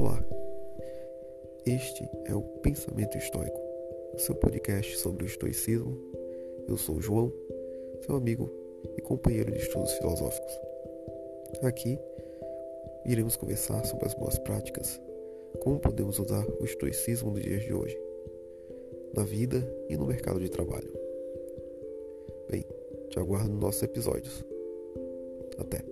Olá, este é o Pensamento Estoico, o seu podcast sobre o estoicismo. Eu sou o João, seu amigo e companheiro de estudos filosóficos. Aqui iremos conversar sobre as boas práticas, como podemos usar o estoicismo nos dias de hoje, na vida e no mercado de trabalho. Bem, te aguardo nos nossos episódios. Até!